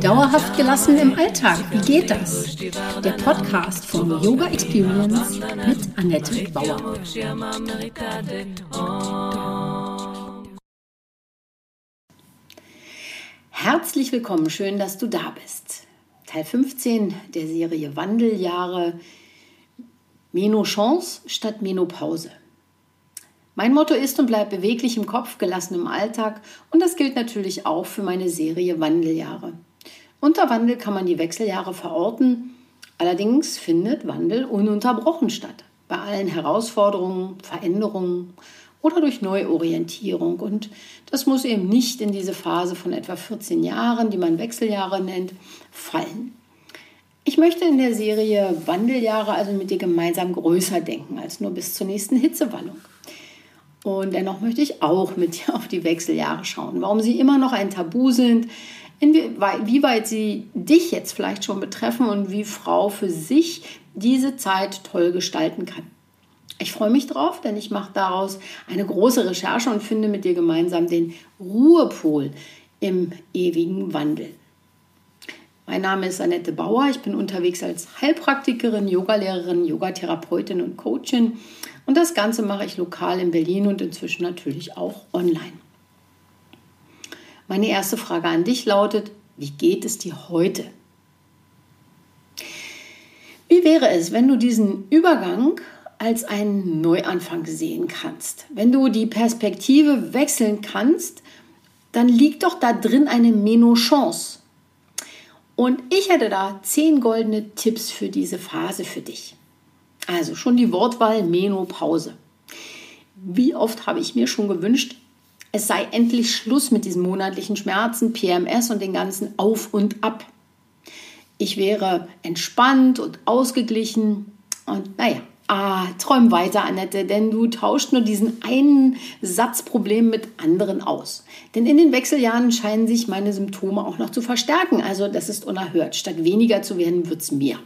Dauerhaft gelassen im Alltag, wie geht das? Der Podcast von Yoga Experience mit Annette Bauer. Herzlich willkommen, schön, dass du da bist. Teil 15 der Serie Wandeljahre Menochance statt Menopause. Mein Motto ist und bleibt beweglich im Kopf, gelassen im Alltag und das gilt natürlich auch für meine Serie Wandeljahre. Unter Wandel kann man die Wechseljahre verorten, allerdings findet Wandel ununterbrochen statt. Bei allen Herausforderungen, Veränderungen oder durch Neuorientierung. Und das muss eben nicht in diese Phase von etwa 14 Jahren, die man Wechseljahre nennt, fallen. Ich möchte in der Serie Wandeljahre also mit dir gemeinsam größer denken als nur bis zur nächsten Hitzewallung. Und dennoch möchte ich auch mit dir auf die Wechseljahre schauen, warum sie immer noch ein Tabu sind, inwieweit sie dich jetzt vielleicht schon betreffen und wie Frau für sich diese Zeit toll gestalten kann. Ich freue mich drauf, denn ich mache daraus eine große Recherche und finde mit dir gemeinsam den Ruhepol im ewigen Wandel. Mein Name ist Annette Bauer. Ich bin unterwegs als Heilpraktikerin, Yogalehrerin, Yogatherapeutin und Coachin und das Ganze mache ich lokal in Berlin und inzwischen natürlich auch online. Meine erste Frage an dich lautet, wie geht es dir heute? Wie wäre es, wenn du diesen Übergang als einen Neuanfang sehen kannst? Wenn du die Perspektive wechseln kannst, dann liegt doch da drin eine Meno-Chance. Und ich hätte da zehn goldene Tipps für diese Phase für dich. Also schon die Wortwahl Menopause. Wie oft habe ich mir schon gewünscht, es sei endlich Schluss mit diesen monatlichen Schmerzen, PMS und den ganzen Auf und Ab. Ich wäre entspannt und ausgeglichen und naja, ah, träum weiter, Annette, denn du tauscht nur diesen einen Satzproblem mit anderen aus. Denn in den Wechseljahren scheinen sich meine Symptome auch noch zu verstärken. Also das ist unerhört. Statt weniger zu werden, wird es mehr.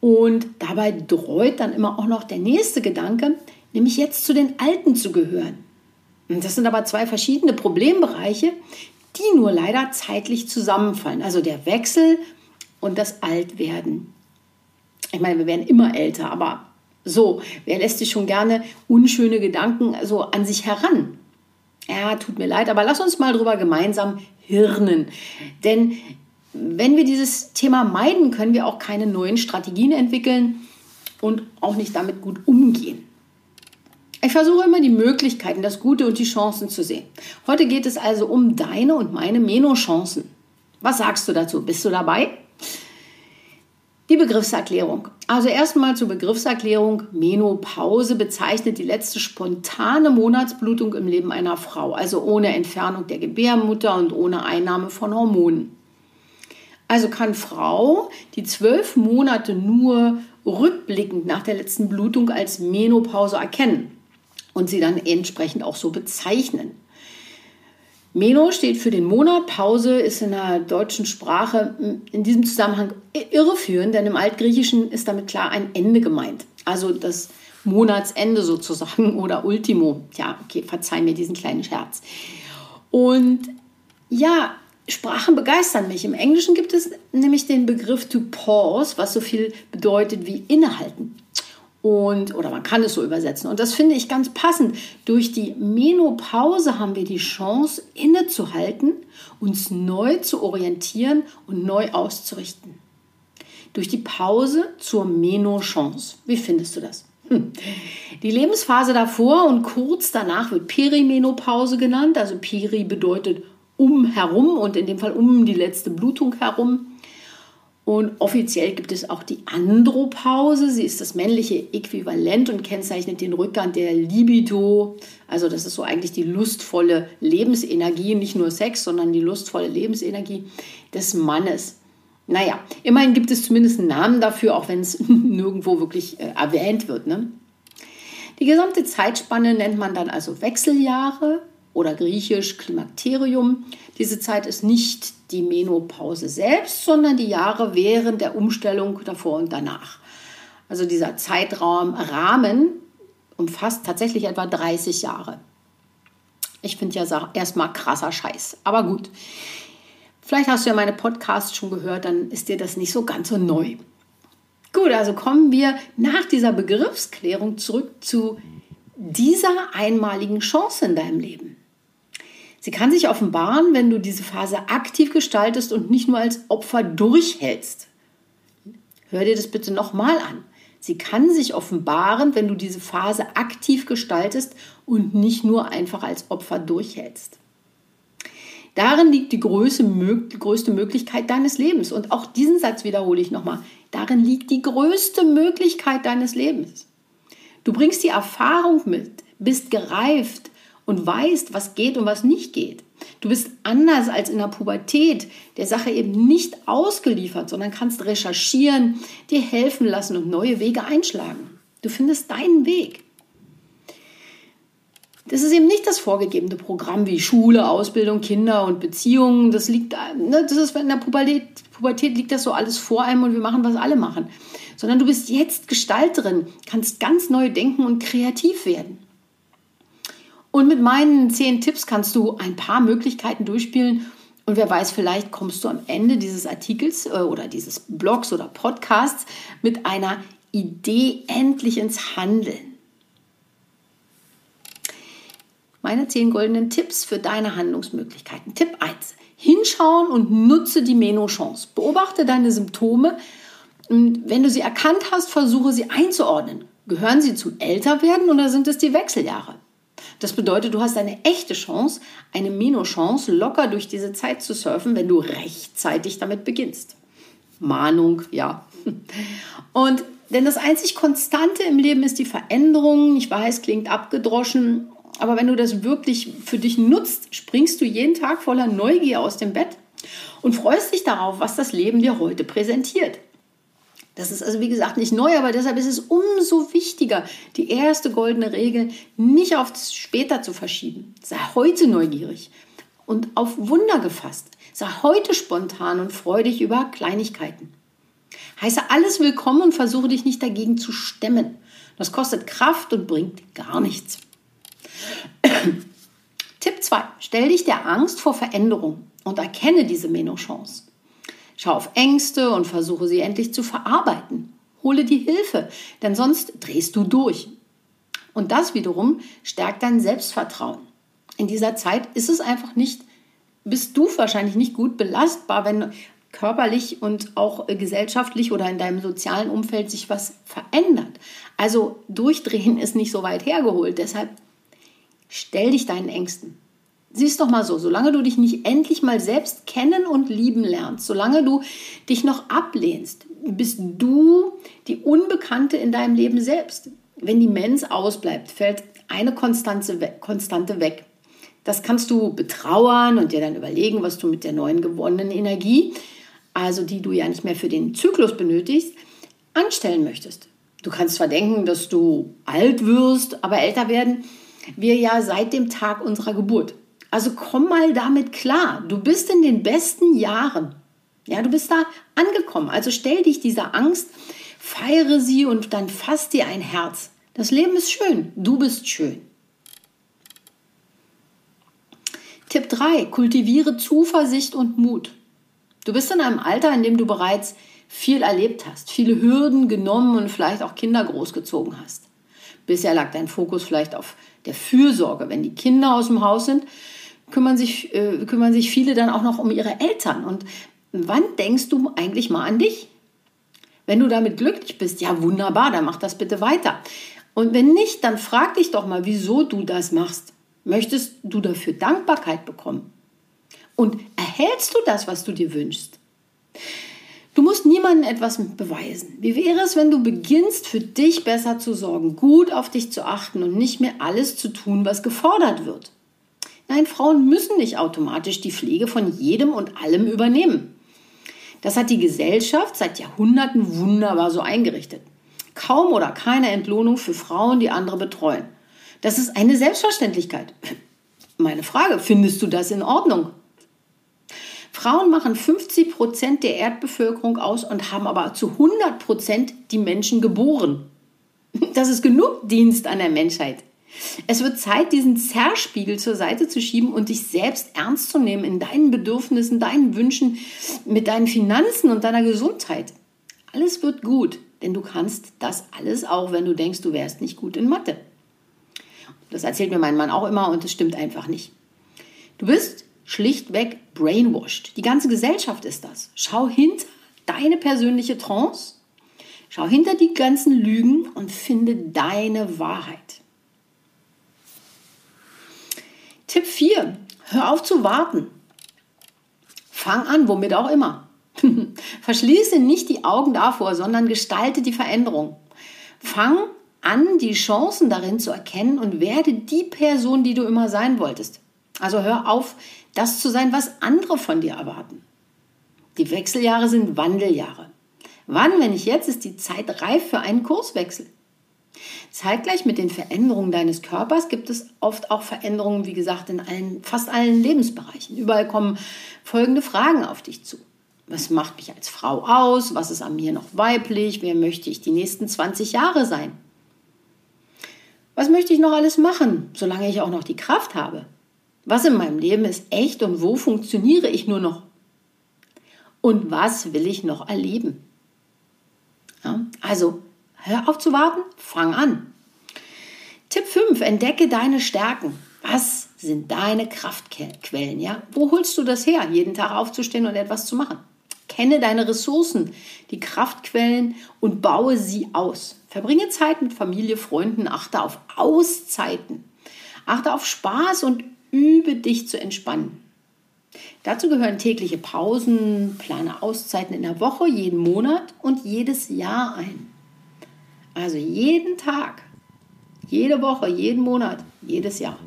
Und dabei dreut dann immer auch noch der nächste Gedanke, nämlich jetzt zu den Alten zu gehören. Und das sind aber zwei verschiedene Problembereiche, die nur leider zeitlich zusammenfallen. Also der Wechsel und das Altwerden. Ich meine, wir werden immer älter, aber so, wer lässt sich schon gerne unschöne Gedanken so an sich heran? Ja, tut mir leid, aber lass uns mal drüber gemeinsam hirnen. Denn wenn wir dieses Thema meiden, können wir auch keine neuen Strategien entwickeln und auch nicht damit gut umgehen. Ich versuche immer die Möglichkeiten, das Gute und die Chancen zu sehen. Heute geht es also um deine und meine Meno-Chancen. Was sagst du dazu? Bist du dabei? Die Begriffserklärung. Also erstmal zur Begriffserklärung. Menopause bezeichnet die letzte spontane Monatsblutung im Leben einer Frau, also ohne Entfernung der Gebärmutter und ohne Einnahme von Hormonen. Also kann Frau die zwölf Monate nur rückblickend nach der letzten Blutung als Menopause erkennen und sie dann entsprechend auch so bezeichnen. Meno steht für den Monat, Pause ist in der deutschen Sprache in diesem Zusammenhang irreführend, denn im Altgriechischen ist damit klar ein Ende gemeint. Also das Monatsende sozusagen oder Ultimo. Ja, okay, verzeih mir diesen kleinen Scherz. Und ja, Sprachen begeistern mich. Im Englischen gibt es nämlich den Begriff to pause, was so viel bedeutet wie innehalten. Und, oder man kann es so übersetzen. Und das finde ich ganz passend. Durch die Menopause haben wir die Chance, innezuhalten, uns neu zu orientieren und neu auszurichten. Durch die Pause zur Menochance. Wie findest du das? Hm. Die Lebensphase davor und kurz danach wird Perimenopause genannt. Also Peri bedeutet um herum und in dem Fall um die letzte Blutung herum. Und offiziell gibt es auch die Andropause. Sie ist das männliche Äquivalent und kennzeichnet den Rückgang der Libido. Also das ist so eigentlich die lustvolle Lebensenergie, nicht nur Sex, sondern die lustvolle Lebensenergie des Mannes. Naja, immerhin gibt es zumindest einen Namen dafür, auch wenn es nirgendwo wirklich äh, erwähnt wird. Ne? Die gesamte Zeitspanne nennt man dann also Wechseljahre oder griechisch Klimakterium. Diese Zeit ist nicht die Menopause selbst, sondern die Jahre während der Umstellung davor und danach. Also dieser Zeitraum Rahmen umfasst tatsächlich etwa 30 Jahre. Ich finde ja erstmal krasser Scheiß. Aber gut. Vielleicht hast du ja meine Podcasts schon gehört, dann ist dir das nicht so ganz so neu. Gut, also kommen wir nach dieser Begriffsklärung zurück zu dieser einmaligen Chance in deinem Leben. Sie kann sich offenbaren, wenn du diese Phase aktiv gestaltest und nicht nur als Opfer durchhältst. Hör dir das bitte nochmal an. Sie kann sich offenbaren, wenn du diese Phase aktiv gestaltest und nicht nur einfach als Opfer durchhältst. Darin liegt die größte, Möglichkeit deines Lebens. Und auch diesen Satz wiederhole ich nochmal. Darin liegt die größte Möglichkeit deines Lebens. Du bringst die Erfahrung mit, bist gereift und weißt, was geht und was nicht geht. Du bist anders als in der Pubertät der Sache eben nicht ausgeliefert, sondern kannst recherchieren, dir helfen lassen und neue Wege einschlagen. Du findest deinen Weg. Das ist eben nicht das vorgegebene Programm wie Schule, Ausbildung, Kinder und Beziehungen. Das liegt, ne, das ist in der Pubertät, Pubertät liegt das so alles vor einem und wir machen, was alle machen. Sondern du bist jetzt Gestalterin, kannst ganz neu denken und kreativ werden. Und mit meinen zehn Tipps kannst du ein paar Möglichkeiten durchspielen. Und wer weiß, vielleicht kommst du am Ende dieses Artikels äh, oder dieses Blogs oder Podcasts mit einer Idee endlich ins Handeln. Meine zehn goldenen Tipps für deine Handlungsmöglichkeiten. Tipp 1. Hinschauen und nutze die Meno-Chance. Beobachte deine Symptome. Und wenn du sie erkannt hast, versuche sie einzuordnen. Gehören sie zum Älterwerden oder sind es die Wechseljahre? Das bedeutet, du hast eine echte Chance, eine Meno-Chance, locker durch diese Zeit zu surfen, wenn du rechtzeitig damit beginnst. Mahnung, ja. Und denn das einzig Konstante im Leben ist die Veränderung. Ich weiß, klingt abgedroschen, aber wenn du das wirklich für dich nutzt, springst du jeden Tag voller Neugier aus dem Bett und freust dich darauf, was das Leben dir heute präsentiert. Das ist also wie gesagt nicht neu, aber deshalb ist es umso wichtiger, die erste goldene Regel nicht auf später zu verschieben. Sei heute neugierig und auf Wunder gefasst. Sei heute spontan und freu dich über Kleinigkeiten. Heiße alles willkommen und versuche dich nicht dagegen zu stemmen. Das kostet Kraft und bringt gar nichts. Tipp 2. Stell dich der Angst vor Veränderung und erkenne diese Menochance. Schau auf Ängste und versuche sie endlich zu verarbeiten. Hole die Hilfe, denn sonst drehst du durch. Und das wiederum stärkt dein Selbstvertrauen. In dieser Zeit ist es einfach nicht, bist du wahrscheinlich nicht gut belastbar, wenn körperlich und auch gesellschaftlich oder in deinem sozialen Umfeld sich was verändert. Also durchdrehen ist nicht so weit hergeholt. Deshalb stell dich deinen Ängsten. Siehst doch mal so, solange du dich nicht endlich mal selbst kennen und lieben lernst, solange du dich noch ablehnst, bist du die Unbekannte in deinem Leben selbst. Wenn die Mens ausbleibt, fällt eine Konstante weg. Das kannst du betrauern und dir dann überlegen, was du mit der neuen gewonnenen Energie, also die du ja nicht mehr für den Zyklus benötigst, anstellen möchtest. Du kannst zwar denken, dass du alt wirst, aber älter werden wir ja seit dem Tag unserer Geburt. Also komm mal damit klar. Du bist in den besten Jahren. Ja, du bist da angekommen. Also stell dich dieser Angst, feiere sie und dann fass dir ein Herz. Das Leben ist schön. Du bist schön. Tipp 3. Kultiviere Zuversicht und Mut. Du bist in einem Alter, in dem du bereits viel erlebt hast, viele Hürden genommen und vielleicht auch Kinder großgezogen hast. Bisher lag dein Fokus vielleicht auf der Fürsorge. Wenn die Kinder aus dem Haus sind, kümmern sich, äh, kümmern sich viele dann auch noch um ihre Eltern. Und wann denkst du eigentlich mal an dich? Wenn du damit glücklich bist, ja wunderbar, dann mach das bitte weiter. Und wenn nicht, dann frag dich doch mal, wieso du das machst. Möchtest du dafür Dankbarkeit bekommen? Und erhältst du das, was du dir wünschst? Du musst niemandem etwas beweisen. Wie wäre es, wenn du beginnst, für dich besser zu sorgen, gut auf dich zu achten und nicht mehr alles zu tun, was gefordert wird? Nein, Frauen müssen nicht automatisch die Pflege von jedem und allem übernehmen. Das hat die Gesellschaft seit Jahrhunderten wunderbar so eingerichtet. Kaum oder keine Entlohnung für Frauen, die andere betreuen. Das ist eine Selbstverständlichkeit. Meine Frage, findest du das in Ordnung? Frauen machen 50 Prozent der Erdbevölkerung aus und haben aber zu 100 Prozent die Menschen geboren. Das ist genug Dienst an der Menschheit. Es wird Zeit, diesen Zerspiegel zur Seite zu schieben und dich selbst ernst zu nehmen in deinen Bedürfnissen, deinen Wünschen, mit deinen Finanzen und deiner Gesundheit. Alles wird gut, denn du kannst das alles auch, wenn du denkst, du wärst nicht gut in Mathe. Das erzählt mir mein Mann auch immer und es stimmt einfach nicht. Du bist schlichtweg brainwashed. Die ganze Gesellschaft ist das. Schau hinter deine persönliche Trance, schau hinter die ganzen Lügen und finde deine Wahrheit. Tipp 4. Hör auf zu warten. Fang an, womit auch immer. Verschließe nicht die Augen davor, sondern gestalte die Veränderung. Fang an, die Chancen darin zu erkennen und werde die Person, die du immer sein wolltest. Also hör auf, das zu sein, was andere von dir erwarten. Die Wechseljahre sind Wandeljahre. Wann, wenn nicht jetzt, ist die Zeit reif für einen Kurswechsel? Zeitgleich mit den Veränderungen deines Körpers gibt es oft auch Veränderungen, wie gesagt, in allen, fast allen Lebensbereichen. Überall kommen folgende Fragen auf dich zu. Was macht mich als Frau aus? Was ist an mir noch weiblich? Wer möchte ich die nächsten 20 Jahre sein? Was möchte ich noch alles machen, solange ich auch noch die Kraft habe? Was in meinem Leben ist echt und wo funktioniere ich nur noch? Und was will ich noch erleben? Ja, also hör auf zu warten, fang an. Tipp 5, entdecke deine Stärken. Was sind deine Kraftquellen? Ja? Wo holst du das her, jeden Tag aufzustehen und etwas zu machen? Kenne deine Ressourcen, die Kraftquellen und baue sie aus. Verbringe Zeit mit Familie, Freunden, achte auf Auszeiten. Achte auf Spaß und übe dich zu entspannen. Dazu gehören tägliche Pausen, plane Auszeiten in der Woche, jeden Monat und jedes Jahr ein. Also jeden Tag, jede Woche, jeden Monat, jedes Jahr.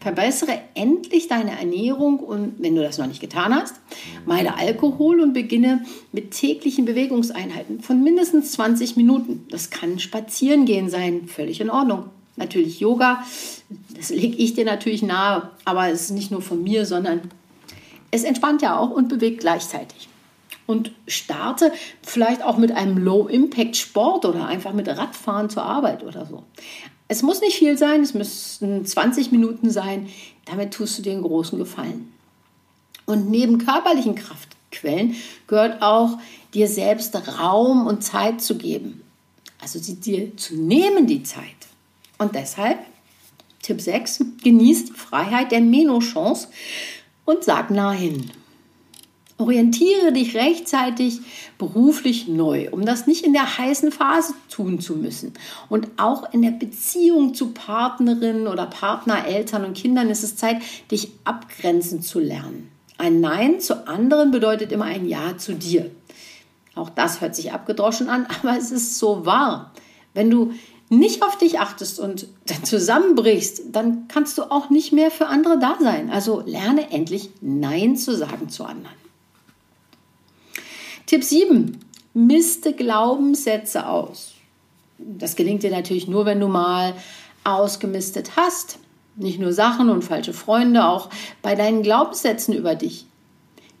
Verbessere endlich deine Ernährung und, wenn du das noch nicht getan hast, meide Alkohol und beginne mit täglichen Bewegungseinheiten von mindestens 20 Minuten. Das kann Spazierengehen sein, völlig in Ordnung. Natürlich Yoga, das lege ich dir natürlich nahe, aber es ist nicht nur von mir, sondern es entspannt ja auch und bewegt gleichzeitig. Und starte vielleicht auch mit einem Low-Impact-Sport oder einfach mit Radfahren zur Arbeit oder so. Es muss nicht viel sein, es müssten 20 Minuten sein. Damit tust du dir einen großen Gefallen. Und neben körperlichen Kraftquellen gehört auch, dir selbst Raum und Zeit zu geben. Also sie dir zu nehmen, die Zeit. Und deshalb, Tipp 6, genieß die Freiheit der Menochance und sag Nein. Orientiere dich rechtzeitig beruflich neu, um das nicht in der heißen Phase tun zu müssen. Und auch in der Beziehung zu Partnerinnen oder Partner, Eltern und Kindern ist es Zeit, dich abgrenzen zu lernen. Ein Nein zu anderen bedeutet immer ein Ja zu dir. Auch das hört sich abgedroschen an, aber es ist so wahr. Wenn du nicht auf dich achtest und zusammenbrichst, dann kannst du auch nicht mehr für andere da sein. Also lerne endlich Nein zu sagen zu anderen. Tipp 7. Miste Glaubenssätze aus. Das gelingt dir natürlich nur, wenn du mal ausgemistet hast. Nicht nur Sachen und falsche Freunde, auch bei deinen Glaubenssätzen über dich.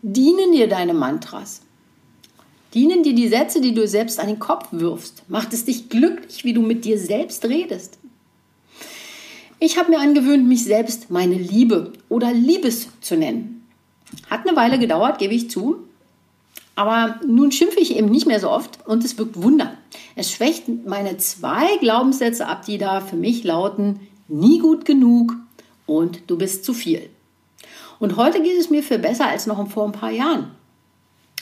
Dienen dir deine Mantras? Dienen dir die Sätze, die du selbst an den Kopf wirfst? Macht es dich glücklich, wie du mit dir selbst redest? Ich habe mir angewöhnt, mich selbst meine Liebe oder Liebes zu nennen. Hat eine Weile gedauert, gebe ich zu. Aber nun schimpfe ich eben nicht mehr so oft und es wirkt Wunder. Es schwächt meine zwei Glaubenssätze ab, die da für mich lauten, nie gut genug und du bist zu viel. Und heute geht es mir viel besser als noch vor ein paar Jahren.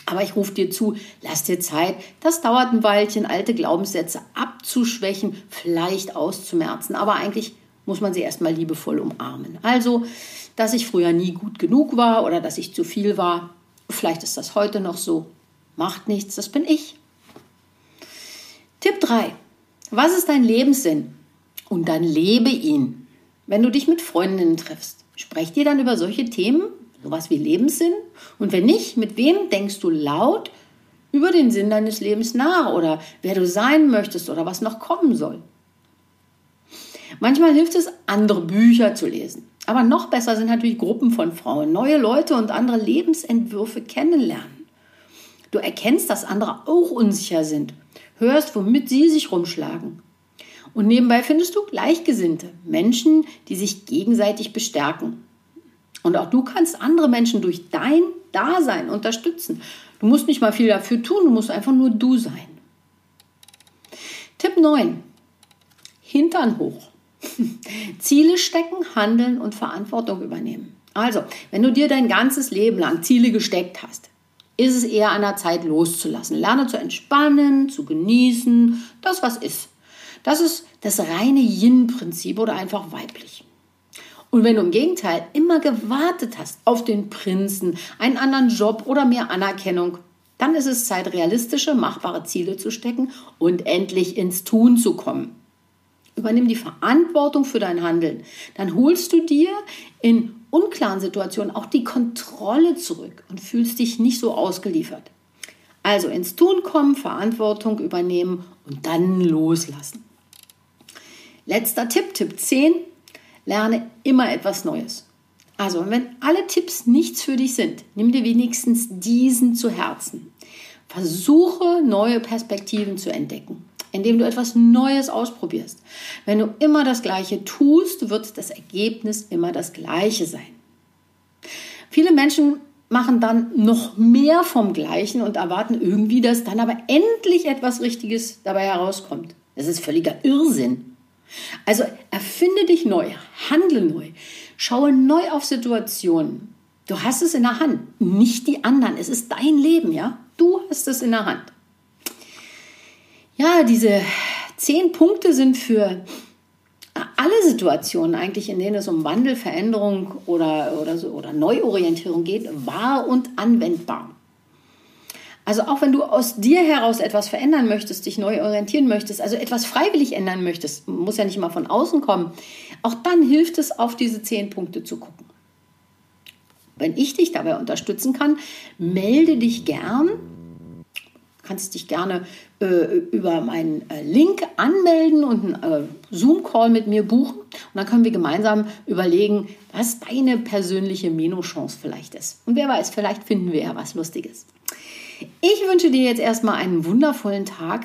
Aber ich rufe dir zu, lass dir Zeit. Das dauert ein Weilchen, alte Glaubenssätze abzuschwächen, vielleicht auszumerzen. Aber eigentlich muss man sie erstmal liebevoll umarmen. Also, dass ich früher nie gut genug war oder dass ich zu viel war, Vielleicht ist das heute noch so. Macht nichts, das bin ich. Tipp 3. Was ist dein Lebenssinn? Und dann lebe ihn. Wenn du dich mit Freundinnen triffst, sprecht ihr dann über solche Themen, sowas wie Lebenssinn? Und wenn nicht, mit wem denkst du laut über den Sinn deines Lebens nach oder wer du sein möchtest oder was noch kommen soll? Manchmal hilft es, andere Bücher zu lesen. Aber noch besser sind natürlich Gruppen von Frauen, neue Leute und andere Lebensentwürfe kennenlernen. Du erkennst, dass andere auch unsicher sind, hörst, womit sie sich rumschlagen. Und nebenbei findest du Gleichgesinnte, Menschen, die sich gegenseitig bestärken. Und auch du kannst andere Menschen durch dein Dasein unterstützen. Du musst nicht mal viel dafür tun, du musst einfach nur du sein. Tipp 9. Hintern hoch. Ziele stecken, handeln und Verantwortung übernehmen. Also, wenn du dir dein ganzes Leben lang Ziele gesteckt hast, ist es eher an der Zeit loszulassen. Lerne zu entspannen, zu genießen, das was ist. Das ist das reine Yin-Prinzip oder einfach weiblich. Und wenn du im Gegenteil immer gewartet hast auf den Prinzen, einen anderen Job oder mehr Anerkennung, dann ist es Zeit, realistische, machbare Ziele zu stecken und endlich ins Tun zu kommen. Übernimm die Verantwortung für dein Handeln. Dann holst du dir in unklaren Situationen auch die Kontrolle zurück und fühlst dich nicht so ausgeliefert. Also ins Tun kommen, Verantwortung übernehmen und dann loslassen. Letzter Tipp, Tipp 10, lerne immer etwas Neues. Also, wenn alle Tipps nichts für dich sind, nimm dir wenigstens diesen zu Herzen. Versuche neue Perspektiven zu entdecken, indem du etwas Neues ausprobierst. Wenn du immer das Gleiche tust, wird das Ergebnis immer das Gleiche sein. Viele Menschen machen dann noch mehr vom Gleichen und erwarten irgendwie, dass dann aber endlich etwas Richtiges dabei herauskommt. Das ist völliger Irrsinn. Also erfinde dich neu, handle neu, schaue neu auf Situationen. Du hast es in der Hand, nicht die anderen. Es ist dein Leben, ja? Du hast es in der Hand. Ja, diese zehn Punkte sind für alle Situationen eigentlich, in denen es um Wandel, Veränderung oder, oder, so, oder Neuorientierung geht, wahr und anwendbar. Also auch wenn du aus dir heraus etwas verändern möchtest, dich neu orientieren möchtest, also etwas freiwillig ändern möchtest, muss ja nicht immer von außen kommen, auch dann hilft es, auf diese zehn Punkte zu gucken. Wenn ich dich dabei unterstützen kann, melde dich gern. Kannst dich gerne äh, über meinen äh, Link anmelden und einen äh, Zoom-Call mit mir buchen. Und dann können wir gemeinsam überlegen, was deine persönliche Meno-Chance vielleicht ist. Und wer weiß, vielleicht finden wir ja was Lustiges. Ich wünsche dir jetzt erstmal einen wundervollen Tag.